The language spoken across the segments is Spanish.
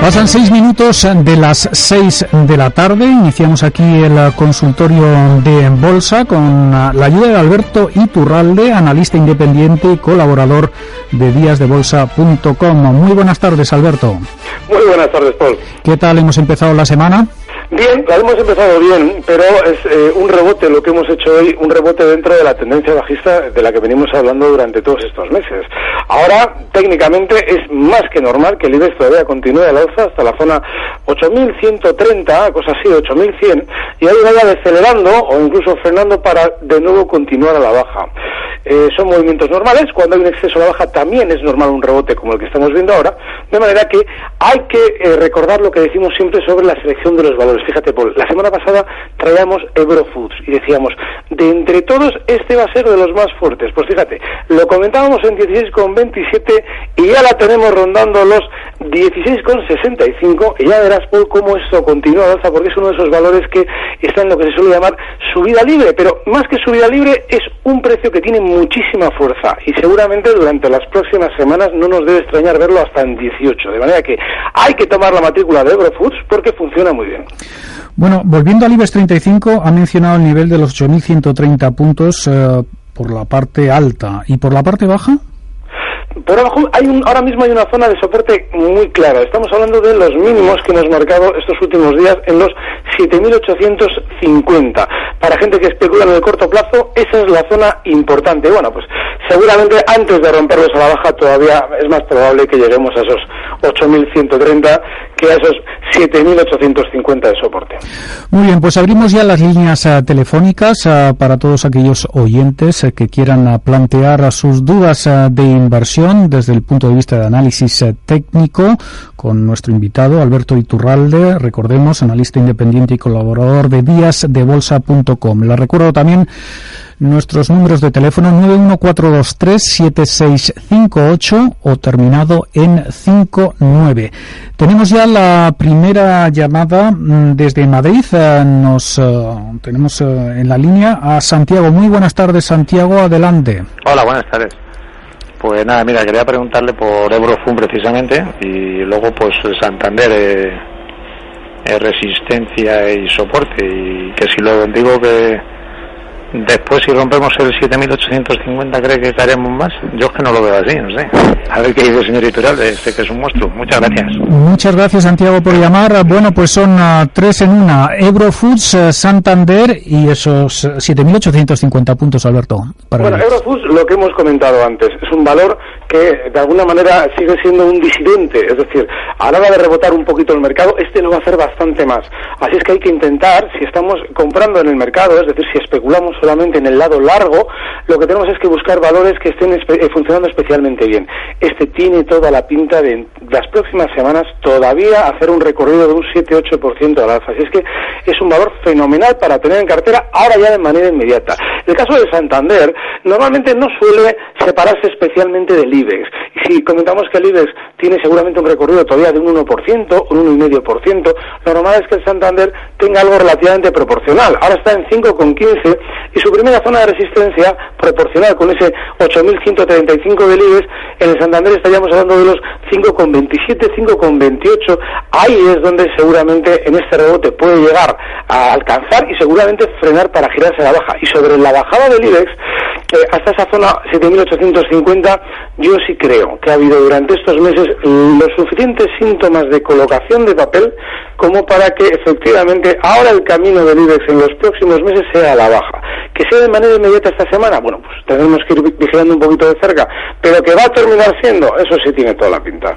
Pasan seis minutos de las seis de la tarde. Iniciamos aquí el consultorio de Bolsa con la ayuda de Alberto Iturralde, analista independiente y colaborador de díasdebolsa.com. Muy buenas tardes, Alberto. Muy buenas tardes, Paul. ¿Qué tal hemos empezado la semana? Bien, la hemos empezado bien, pero es eh, un rebote lo que hemos hecho hoy, un rebote dentro de la tendencia bajista de la que venimos hablando durante todos estos meses. Ahora, técnicamente, es más que normal que el IBEX todavía continúe a la alza hasta la zona 8.130, cosa así, 8.100, y ahí vaya decelerando o incluso frenando para de nuevo continuar a la baja. Eh, son movimientos normales, cuando hay un exceso a la baja también es normal un rebote como el que estamos viendo ahora, de manera que hay que eh, recordar lo que decimos siempre sobre la selección de los valores. Fíjate, Paul, la semana pasada traíamos Eurofoods y decíamos, de entre todos, este va a ser de los más fuertes. Pues fíjate, lo comentábamos en 16,27 y ya la tenemos rondando los 16,65 y ya verás, Paul, cómo esto continúa alza porque es uno de esos valores que está en lo que se suele llamar subida libre, pero más que subida libre es un precio que tiene muchísima fuerza y seguramente durante las próximas semanas no nos debe extrañar verlo hasta en 18, de manera que hay que tomar la matrícula de Eurofoods porque funciona muy bien. Bueno, volviendo al IBEX 35, ha mencionado el nivel de los 8.130 puntos eh, por la parte alta. ¿Y por la parte baja? Por abajo hay un, ahora mismo hay una zona de soporte muy clara. Estamos hablando de los mínimos que hemos marcado estos últimos días en los 7.850. Para gente que especula en el corto plazo, esa es la zona importante. Bueno, pues seguramente antes de romperlos a la baja todavía es más probable que lleguemos a esos 8.130 que a esos 7.850 de soporte. Muy bien, pues abrimos ya las líneas uh, telefónicas uh, para todos aquellos oyentes uh, que quieran plantear sus dudas de inversión desde el punto de vista de análisis técnico con nuestro invitado Alberto Iturralde, recordemos, analista independiente y colaborador de díasdebolsa.com. Le recuerdo también nuestros números de teléfono 914-7658 o terminado en 59. Tenemos ya la primera llamada mm, desde Madrid. Eh, nos eh, tenemos eh, en la línea a Santiago. Muy buenas tardes, Santiago. Adelante. Hola, buenas tardes. Pues nada, mira, quería preguntarle por Eurofund precisamente y luego pues Santander, resistencia y soporte y que si lo digo que Después, si rompemos el 7.850, ¿cree que caeremos más? Yo es que no lo veo así, no sé. A ver qué dice el señor Iturralde, este que es un monstruo. Muchas gracias. Muchas gracias, Santiago, por llamar. Bueno, pues son uh, tres en una. Eurofoods, uh, Santander y esos 7.850 puntos, Alberto. Para bueno, Eurofoods, lo que hemos comentado antes, es un valor que de alguna manera sigue siendo un disidente. Es decir, a la hora de rebotar un poquito el mercado, este lo va a hacer bastante más. Así es que hay que intentar, si estamos comprando en el mercado, es decir, si especulamos solamente en el lado largo, lo que tenemos es que buscar valores que estén eh, funcionando especialmente bien. Este tiene toda la pinta de en las próximas semanas todavía hacer un recorrido de un 7-8% al alza. Así es que es un valor fenomenal para tener en cartera ahora ya de manera inmediata. El caso de Santander normalmente no suele separarse especialmente del IBEX. Y si comentamos que el IBEX tiene seguramente un recorrido todavía de un 1%, un 1,5%, lo normal es que el Santander tenga algo relativamente proporcional. Ahora está en 5,15 y su primera zona de resistencia proporcional con ese 8.135 del IBEX, en el Santander estaríamos hablando de los 5,27, 5,28. Ahí es donde seguramente en este rebote puede llegar a alcanzar y seguramente frenar para girarse a la baja. Y sobre la bajada del IBEX, eh, hasta esa zona 7.850, yo sí creo que ha habido durante estos meses los suficientes síntomas de colocación de papel como para que efectivamente ahora el camino del IBEX en los próximos meses sea a la baja. Que sea de manera inmediata esta semana, bueno, pues tendremos que ir vigilando un poquito de cerca, pero que va a terminar siendo, eso sí tiene toda la pinta.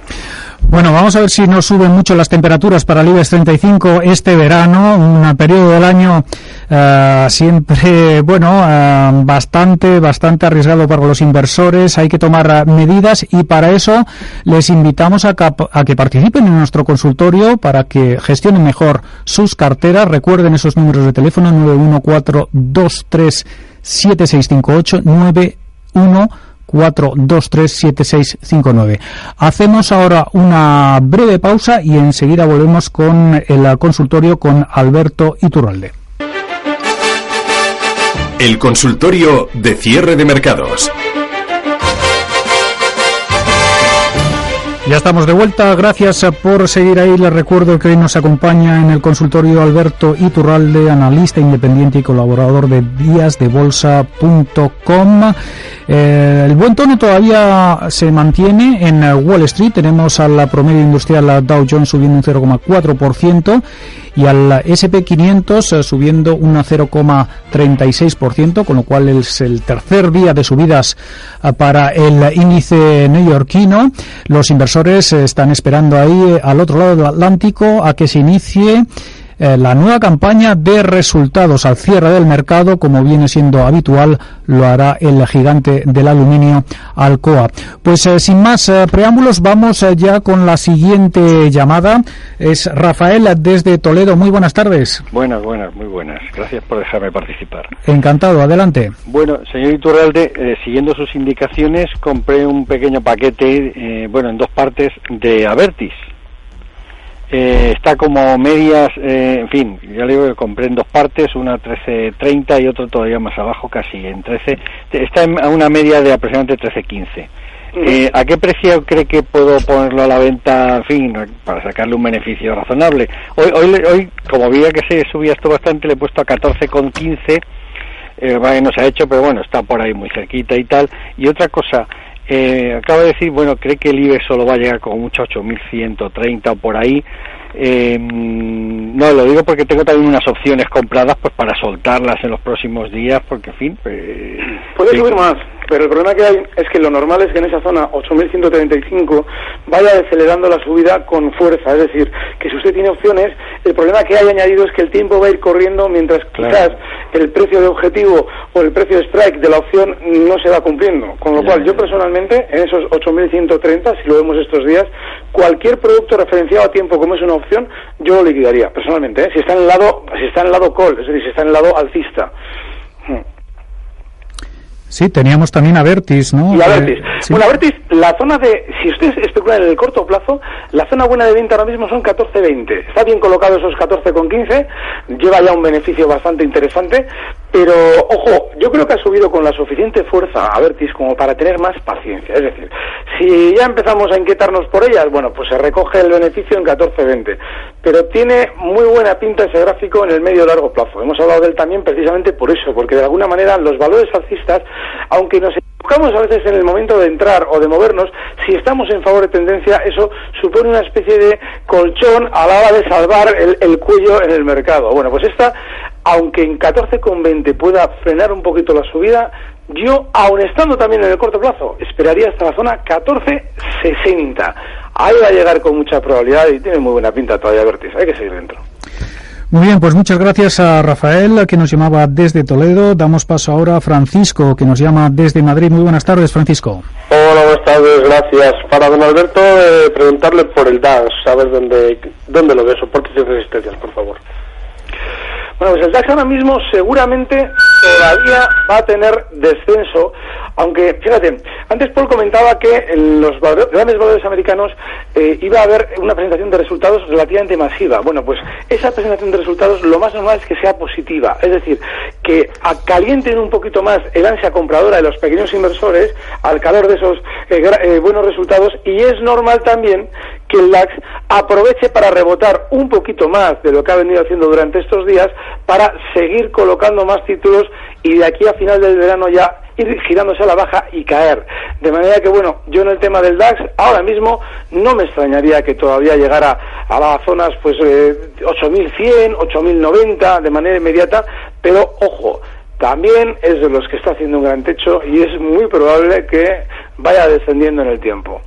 Bueno, vamos a ver si no suben mucho las temperaturas para el IBEX 35 este verano, un periodo del año uh, siempre, bueno, uh, bastante, bastante arriesgado para los inversores. Hay que tomar medidas y para eso les invitamos a, a que participen en nuestro consultorio para que gestionen mejor sus carteras. Recuerden esos números de teléfono 914237658 91 4237659. Hacemos ahora una breve pausa y enseguida volvemos con el consultorio con Alberto Iturralde. El consultorio de cierre de mercados. Ya estamos de vuelta, gracias por seguir ahí. Les recuerdo que hoy nos acompaña en el consultorio Alberto Iturralde, analista independiente y colaborador de díasdebolsa.com. Eh, el buen tono todavía se mantiene en Wall Street. Tenemos a la promedio industrial Dow Jones subiendo un 0,4% y al SP500 eh, subiendo un 0,36%, con lo cual es el tercer día de subidas eh, para el índice neoyorquino. Los inversores están esperando ahí eh, al otro lado del Atlántico a que se inicie eh, la nueva campaña de resultados al cierre del mercado, como viene siendo habitual, lo hará el gigante del aluminio Alcoa. Pues eh, sin más eh, preámbulos, vamos ya con la siguiente llamada. Es Rafael desde Toledo. Muy buenas tardes. Buenas, buenas, muy buenas. Gracias por dejarme participar. Encantado, adelante. Bueno, señor Iturralde, siguiendo sus indicaciones, compré un pequeño paquete, bueno, en dos partes de Avertis eh, está como medias, eh, en fin, ya le digo que compré en dos partes, una 13.30 y otro todavía más abajo, casi en 13, está en, a una media de aproximadamente 13.15. Eh, ¿A qué precio cree que puedo ponerlo a la venta, en fin, para sacarle un beneficio razonable? Hoy, hoy, hoy como veía que se subía esto bastante, le he puesto a 14,15, eh, no se ha hecho, pero bueno, está por ahí muy cerquita y tal. Y otra cosa, eh, acaba de decir, bueno, cree que el IBE solo va a llegar como mucho a 8.130 o por ahí. Eh, no, lo digo porque tengo también unas opciones compradas pues para soltarlas en los próximos días, porque en fin... Pues, Puede subir más, pero el problema que hay es que lo normal es que en esa zona 8.135 vaya acelerando la subida con fuerza, es decir, que si usted tiene opciones, el problema que hay añadido es que el tiempo va a ir corriendo mientras quizás el precio de objetivo o el precio de strike de la opción no se va cumpliendo. Con lo cual, yo personalmente, en esos 8.130, si lo vemos estos días, cualquier producto referenciado a tiempo como es una opción, yo lo liquidaría, personalmente, ¿eh? si está en el lado, si está en el lado call, es decir, si está en el lado alcista. Sí, teníamos también a Vertis, ¿no? Y a Vertis. Bueno, a Vertis, la zona de, si ustedes especulan en el corto plazo, la zona buena de venta ahora mismo son 14.20. Está bien colocado esos 14,15, lleva ya un beneficio bastante interesante, pero ojo, yo creo que ha subido con la suficiente fuerza a Vertis como para tener más paciencia. Es decir, si ya empezamos a inquietarnos por ellas, bueno, pues se recoge el beneficio en 14.20. Pero tiene muy buena pinta ese gráfico en el medio largo plazo. Hemos hablado de él también precisamente por eso, porque de alguna manera los valores alcistas aunque nos equivocamos a veces en el momento de entrar o de movernos, si estamos en favor de tendencia, eso supone una especie de colchón a la hora de salvar el, cuello en el mercado. Bueno, pues esta, aunque en 14,20 pueda frenar un poquito la subida, yo, aun estando también en el corto plazo, esperaría hasta la zona 14,60. Ahí va a llegar con mucha probabilidad y tiene muy buena pinta todavía Vertis. Hay que seguir dentro. Muy bien, pues muchas gracias a Rafael, que nos llamaba desde Toledo. Damos paso ahora a Francisco, que nos llama desde Madrid. Muy buenas tardes, Francisco. Hola, buenas tardes, gracias. Para don Alberto, eh, preguntarle por el DAS, saber dónde, dónde lo ve, soportes y resistencias, por favor. Bueno, pues el DAX ahora mismo seguramente todavía va a tener descenso, aunque, fíjate, antes Paul comentaba que en los grandes valores americanos eh, iba a haber una presentación de resultados relativamente masiva. Bueno, pues esa presentación de resultados lo más normal es que sea positiva, es decir, que calienten un poquito más el ansia compradora de los pequeños inversores al calor de esos eh, eh, buenos resultados y es normal también que el DAX aproveche para rebotar un poquito más de lo que ha venido haciendo durante estos días para seguir colocando más títulos y de aquí a final del verano ya ir girándose a la baja y caer. De manera que, bueno, yo en el tema del DAX, ahora mismo no me extrañaría que todavía llegara a las zonas, pues, eh, 8.100, 8.090 de manera inmediata, pero ojo, también es de los que está haciendo un gran techo y es muy probable que vaya descendiendo en el tiempo.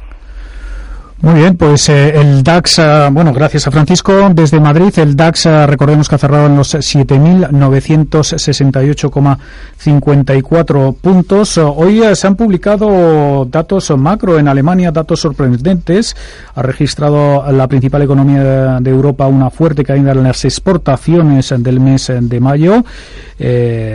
Muy bien, pues eh, el DAX, eh, bueno, gracias a Francisco, desde Madrid, el DAX, eh, recordemos que ha cerrado en los 7.968,54 puntos. Hoy se han publicado datos macro en Alemania, datos sorprendentes. Ha registrado la principal economía de Europa una fuerte caída en las exportaciones del mes de mayo.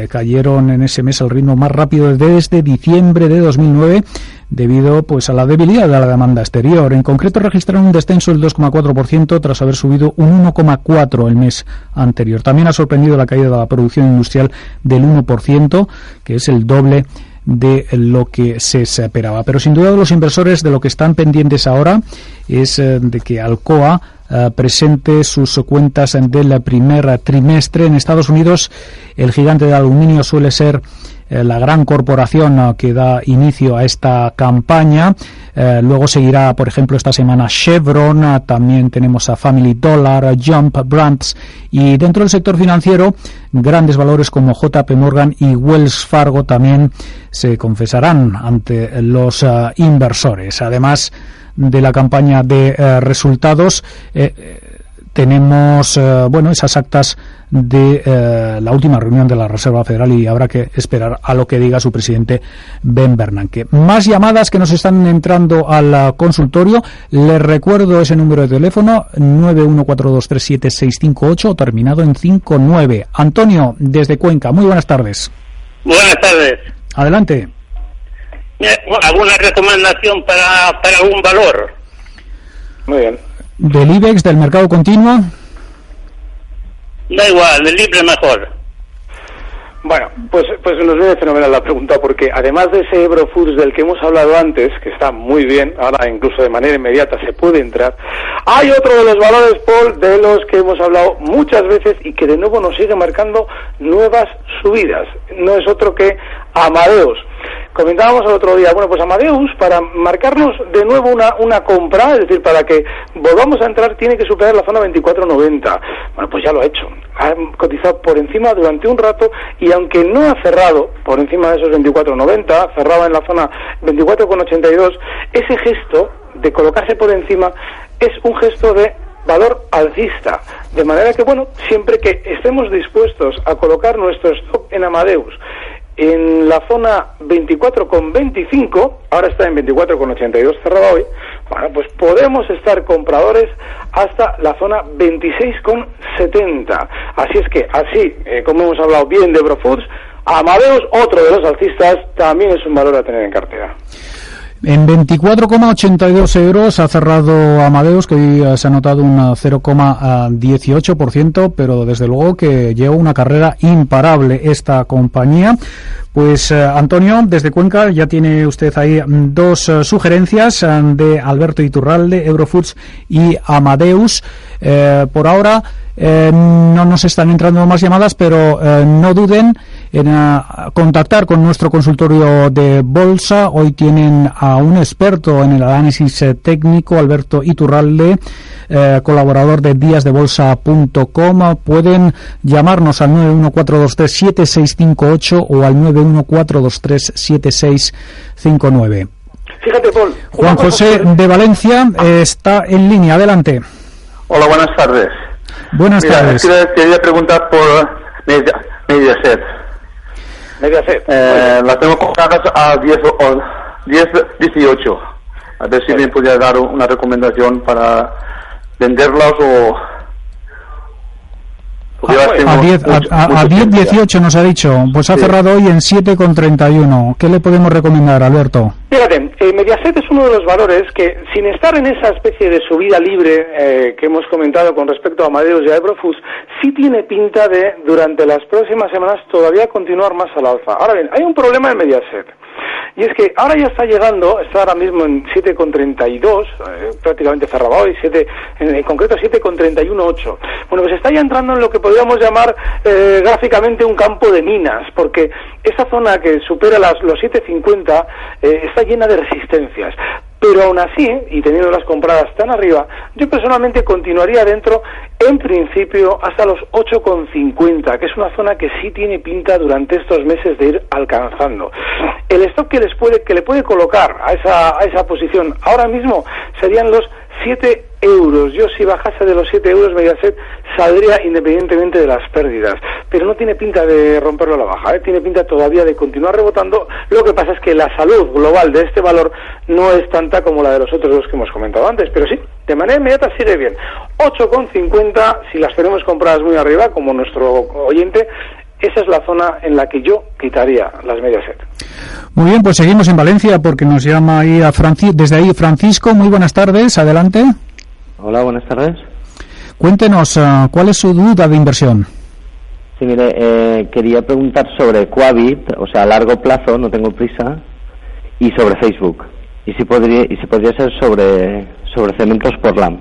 cayeron en ese mes al ritmo más rápido desde diciembre de 2009 debido pues a la debilidad de la demanda exterior. En concreto registraron un descenso del 2,4% tras haber subido un 1,4 el mes anterior. También ha sorprendido la caída de la producción industrial del 1%, que es el doble de lo que se esperaba. Pero sin duda los inversores de lo que están pendientes ahora es eh, de que Alcoa eh, presente sus cuentas del primer trimestre. En Estados Unidos el gigante de aluminio suele ser la gran corporación eh, que da inicio a esta campaña. Eh, luego seguirá, por ejemplo, esta semana Chevron, también tenemos a Family Dollar, Jump Brands y dentro del sector financiero grandes valores como JP Morgan y Wells Fargo también se confesarán ante los inversores. Además de la campaña de resultados, tenemos bueno esas actas de eh, la última reunión de la Reserva Federal y habrá que esperar a lo que diga su presidente Ben Bernanke. Más llamadas que nos están entrando al consultorio. Les recuerdo ese número de teléfono 914237658 terminado en 59. Antonio, desde Cuenca. Muy buenas tardes. Buenas tardes. Adelante. ¿Alguna recomendación para, para algún valor? Muy bien. ¿Del IBEX, del mercado continuo? Da igual, el libre mejor. Bueno, pues, pues nos viene fenomenal la pregunta, porque además de ese Ebro Foods del que hemos hablado antes, que está muy bien, ahora incluso de manera inmediata se puede entrar, hay otro de los valores, Paul, de los que hemos hablado muchas veces y que de nuevo nos sigue marcando nuevas subidas. No es otro que Amadeus. Comentábamos el otro día, bueno, pues Amadeus, para marcarnos de nuevo una, una compra, es decir, para que volvamos a entrar, tiene que superar la zona 24.90. Bueno, pues ya lo ha hecho. Ha cotizado por encima durante un rato y aunque no ha cerrado por encima de esos 24.90, cerraba en la zona 24.82, ese gesto de colocarse por encima es un gesto de valor alcista. De manera que, bueno, siempre que estemos dispuestos a colocar nuestro stock en Amadeus en la zona 24,25, ahora está en 24,82 cerrado hoy, bueno, pues podemos estar compradores hasta la zona 26,70. Así es que, así eh, como hemos hablado bien de Brofoods, Amadeus, otro de los alcistas, también es un valor a tener en cartera. En 24,82 euros ha cerrado Amadeus, que hoy se ha notado un 0,18%, pero desde luego que lleva una carrera imparable esta compañía. Pues eh, Antonio, desde Cuenca ya tiene usted ahí mm, dos eh, sugerencias eh, de Alberto Iturralde, Eurofoods y Amadeus. por ahora no nos están entrando más llamadas, pero no duden en contactar con nuestro consultorio de bolsa. Hoy tienen a un experto en el análisis técnico, Alberto Iturralde, colaborador de díasdebolsa.com. Pueden llamarnos al 914237658 o al 9 914237659. Fíjate, Paul. Juan José de Valencia está en línea. Adelante. Hola, buenas tardes. Buenas tardes. Quería preguntar por Mediaset. Mediaset. Eh, las tengo compradas a 10, o 10 18. A ver si me podría dar una recomendación para venderlas o a 10, a, 18 nos ha dicho, pues ha cerrado hoy en 7,31. ¿Qué le podemos recomendar, Alberto? Fíjate, eh, Mediaset es uno de los valores que, sin estar en esa especie de subida libre eh, que hemos comentado con respecto a Amadeus y a Ebrofus, sí tiene pinta de, durante las próximas semanas, todavía continuar más al alza. Ahora bien, hay un problema en Mediaset. Y es que ahora ya está llegando, está ahora mismo en 7,32, eh, prácticamente cerrado hoy, 7, en, concreto 7,31,8. Bueno, pues está ya entrando en lo que podríamos llamar eh, gráficamente un campo de minas, porque esa zona que supera las, los 7,50 eh, está llena de resistencias. pero aún así, y teniendo las compradas tan arriba, yo personalmente continuaría dentro en principio hasta los 8,50, que es una zona que sí tiene pinta durante estos meses de ir alcanzando. El stock que les puede que le puede colocar a esa a esa posición ahora mismo serían los 7 euros. Yo si bajase de los 7 euros Mediaset saldría independientemente de las pérdidas. Pero no tiene pinta de romperlo a la baja, ¿eh? tiene pinta todavía de continuar rebotando. Lo que pasa es que la salud global de este valor no es tanta como la de los otros dos que hemos comentado antes. Pero sí, de manera inmediata sigue bien. 8,50 si las tenemos compradas muy arriba, como nuestro oyente, esa es la zona en la que yo quitaría las Mediaset. Muy bien, pues seguimos en Valencia porque nos llama ahí a Franci desde ahí Francisco. Muy buenas tardes, adelante. Hola, buenas tardes. Cuéntenos, uh, ¿cuál es su duda de inversión? Sí, mire, eh, quería preguntar sobre Quabit, o sea, a largo plazo, no tengo prisa, y sobre Facebook. Y si podría, y si podría ser sobre, sobre cementos por LAM.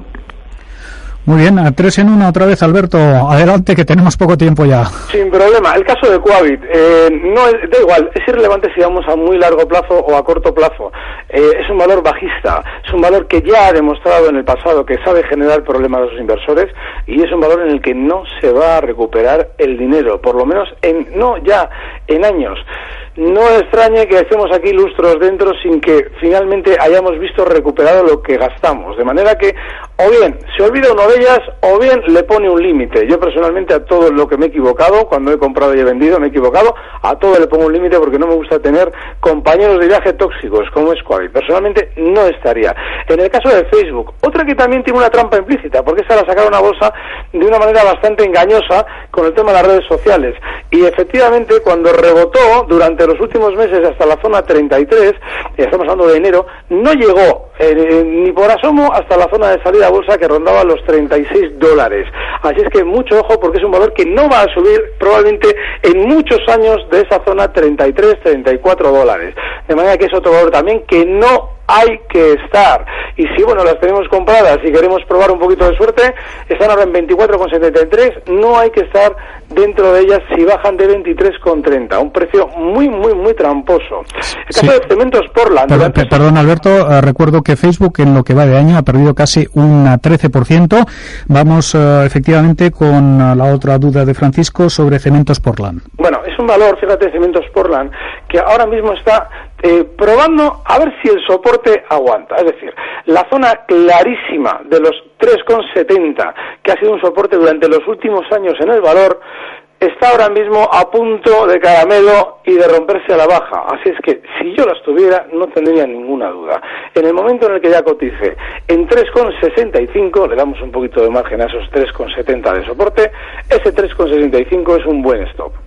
Muy bien, a tres en una otra vez, Alberto. Adelante, que tenemos poco tiempo ya. Sin problema. El caso de Coavit, eh, no es, da igual, es irrelevante si vamos a muy largo plazo o a corto plazo. Eh, es un valor bajista, es un valor que ya ha demostrado en el pasado que sabe generar problemas a sus inversores y es un valor en el que no se va a recuperar el dinero, por lo menos en, no ya en años. No extrañe que estemos aquí lustros dentro sin que finalmente hayamos visto recuperado lo que gastamos. De manera que, o bien se olvida uno de ellas, o bien le pone un límite. Yo personalmente a todo lo que me he equivocado, cuando he comprado y he vendido, me he equivocado, a todo le pongo un límite porque no me gusta tener compañeros de viaje tóxicos como es Quavi. Personalmente no estaría. En el caso de Facebook, otra que también tiene una trampa implícita, porque esta la sacaron a bolsa de una manera bastante engañosa con el tema de las redes sociales. Y efectivamente, cuando rebotó durante los últimos meses hasta la zona 33, estamos hablando de enero, no llegó eh, ni por asomo hasta la zona de salida a bolsa que rondaba los 36 dólares. Así es que mucho ojo porque es un valor que no va a subir probablemente en muchos años de esa zona 33, 34 dólares. De manera que es otro valor también que no hay que estar. Y si, bueno, las tenemos compradas y queremos probar un poquito de suerte, están ahora en 24,73, no hay que estar dentro de ellas si bajan de 23,30, un precio muy, muy, muy tramposo. El caso de Cementos Portland... Perdón, perdón Alberto, eh, recuerdo que Facebook en lo que va de año ha perdido casi un 13%. Vamos eh, efectivamente con eh, la otra duda de Francisco sobre Cementos Portland. Bueno, un valor, fíjate, Cementos Portland, que ahora mismo está eh, probando a ver si el soporte aguanta. Es decir, la zona clarísima de los 3,70, que ha sido un soporte durante los últimos años en el valor, está ahora mismo a punto de caramelo y de romperse a la baja. Así es que si yo las tuviera no tendría ninguna duda. En el momento en el que ya cotice en 3,65, le damos un poquito de margen a esos 3,70 de soporte, ese 3,65 es un buen stop.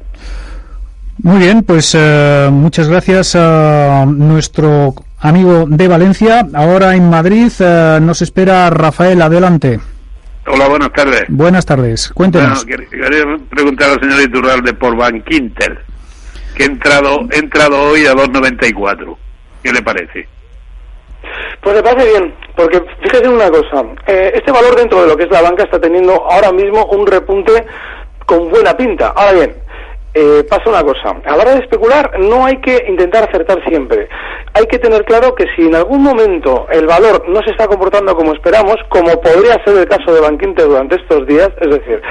Muy bien, pues eh, muchas gracias a nuestro amigo de Valencia. Ahora en Madrid eh, nos espera Rafael. Adelante. Hola, buenas tardes. Buenas tardes. Cuéntenos. Bueno, quería preguntar al señor Iturralde por Bankinter, que he entrado, he entrado hoy a 2.94. ¿Qué le parece? Pues me parece bien, porque fíjese en una cosa, eh, este valor dentro de lo que es la banca está teniendo ahora mismo un repunte con buena pinta. Ahora bien, eh, pasa una cosa, a la hora de especular no hay que intentar acertar siempre. Hay que tener claro que si en algún momento el valor no se está comportando como esperamos, como podría ser el caso de Banquinte durante estos días, es decir,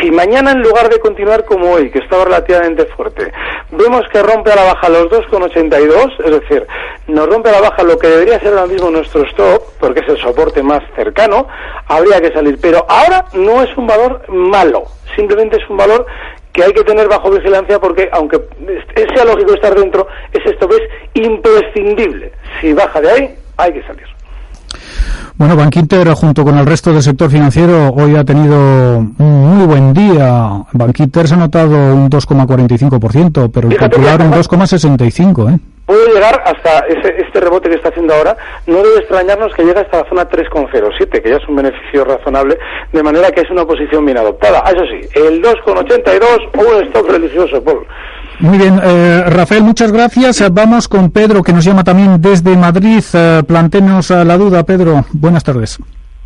si mañana en lugar de continuar como hoy, que estaba relativamente fuerte, vemos que rompe a la baja los 2,82, es decir, nos rompe a la baja lo que debería ser ahora mismo nuestro stop, porque es el soporte más cercano, habría que salir. Pero ahora no es un valor malo, simplemente es un valor que hay que tener bajo vigilancia porque aunque sea lógico estar dentro, ese stop es imprescindible. Si baja de ahí, hay que salir. Bueno, Bankinter, junto con el resto del sector financiero, hoy ha tenido un muy buen día. Bankinter se ha notado un 2,45%, pero el popular un 2,65%. ¿eh? puede llegar hasta ese, este rebote que está haciendo ahora, no debe extrañarnos que llegue hasta la zona 3,07, que ya es un beneficio razonable, de manera que es una posición bien adoptada. Eso sí, el 2,82, un stop religioso, Paul. Muy bien, eh, Rafael, muchas gracias. Vamos con Pedro, que nos llama también desde Madrid. Eh, plantenos la duda, Pedro. Buenas tardes.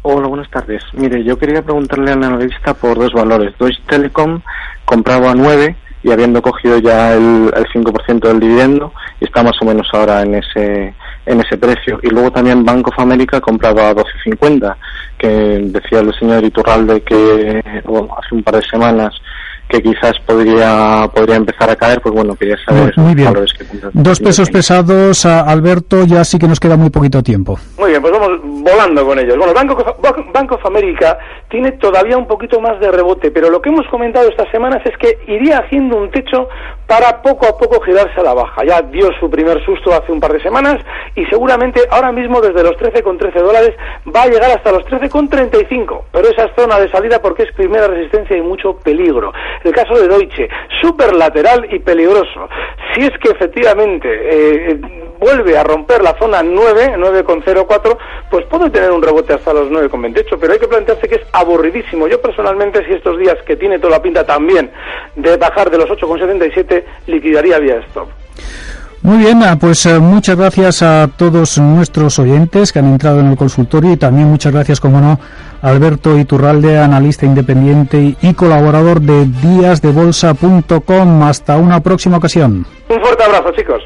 Hola, buenas tardes. Mire, yo quería preguntarle al analista por dos valores. Deutsche Telekom comprado a 9 y habiendo cogido ya el, el 5% del dividendo, y está más o menos ahora en ese en ese precio. Y luego también Bank of America compraba a 12.50, que decía el señor Iturralde que hace un par de semanas que quizás podría podría empezar a caer, pues bueno, quería saber Muy bien. valores que. Dos pesos pesados, Alberto, ya sí que nos queda muy poquito tiempo. Muy bien, pues vamos volando con ellos. Bueno, Banco, Bank of America tiene todavía un poquito más de rebote, pero lo que hemos comentado estas semanas es que iría haciendo un techo para poco a poco girarse a la baja. Ya dio su primer susto hace un par de semanas y seguramente ahora mismo desde los 13,13 13 dólares va a llegar hasta los 13,35. Pero esa es zona de salida porque es primera resistencia y mucho peligro. El caso de Deutsche, súper lateral y peligroso. Si es que efectivamente eh, vuelve a romper la zona 9, 9,04, pues puede tener un rebote hasta los 9,28, pero hay que plantearse que es aburridísimo. Yo personalmente, si estos días que tiene toda la pinta también de bajar de los 8,77, liquidaría vía stop. Muy bien, ah, pues eh, muchas gracias a todos nuestros oyentes que han entrado en el consultorio y también muchas gracias, como no, a Alberto Iturralde, analista independiente y colaborador de díasdebolsa.com. Hasta una próxima ocasión. Un fuerte abrazo, chicos.